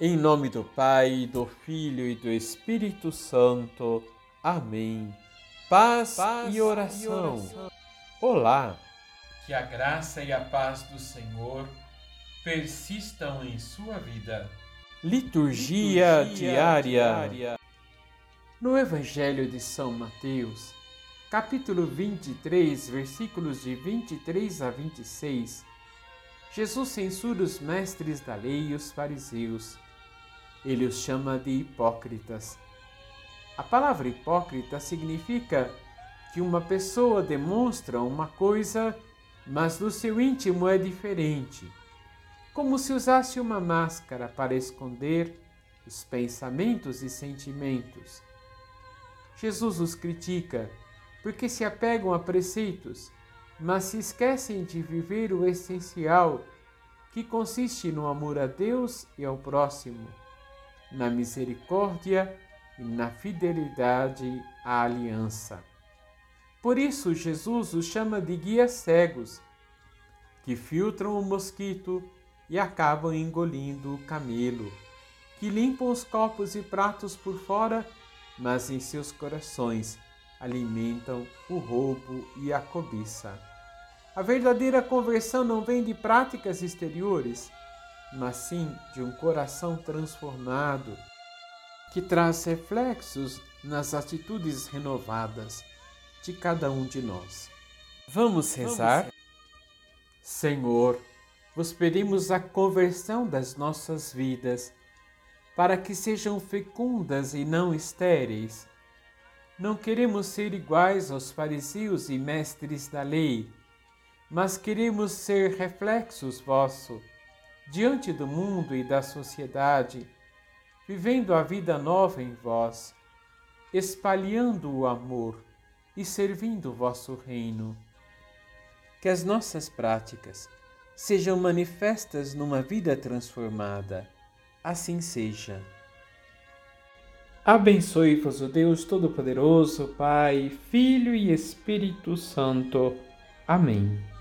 Em nome do Pai, do Filho e do Espírito Santo. Amém. Paz, paz e, oração. e oração. Olá. Que a graça e a paz do Senhor persistam em sua vida. Liturgia, Liturgia diária. diária. No Evangelho de São Mateus, capítulo 23, versículos de 23 a 26, Jesus censura os mestres da lei e os fariseus ele os chama de hipócritas. A palavra hipócrita significa que uma pessoa demonstra uma coisa, mas no seu íntimo é diferente, como se usasse uma máscara para esconder os pensamentos e sentimentos. Jesus os critica porque se apegam a preceitos, mas se esquecem de viver o essencial, que consiste no amor a Deus e ao próximo na misericórdia e na fidelidade à aliança. Por isso, Jesus os chama de guias cegos, que filtram o mosquito e acabam engolindo o camelo, que limpam os copos e pratos por fora, mas em seus corações alimentam o roubo e a cobiça. A verdadeira conversão não vem de práticas exteriores, mas sim de um coração transformado, que traz reflexos nas atitudes renovadas de cada um de nós. Vamos rezar? Vamos. Senhor, vos pedimos a conversão das nossas vidas, para que sejam fecundas e não estéreis. Não queremos ser iguais aos fariseus e mestres da lei, mas queremos ser reflexos vossos diante do mundo e da sociedade, vivendo a vida nova em vós, espalhando o amor e servindo o vosso reino. Que as nossas práticas sejam manifestas numa vida transformada. Assim seja. Abençoe-vos o Deus Todo-Poderoso, Pai, Filho e Espírito Santo. Amém.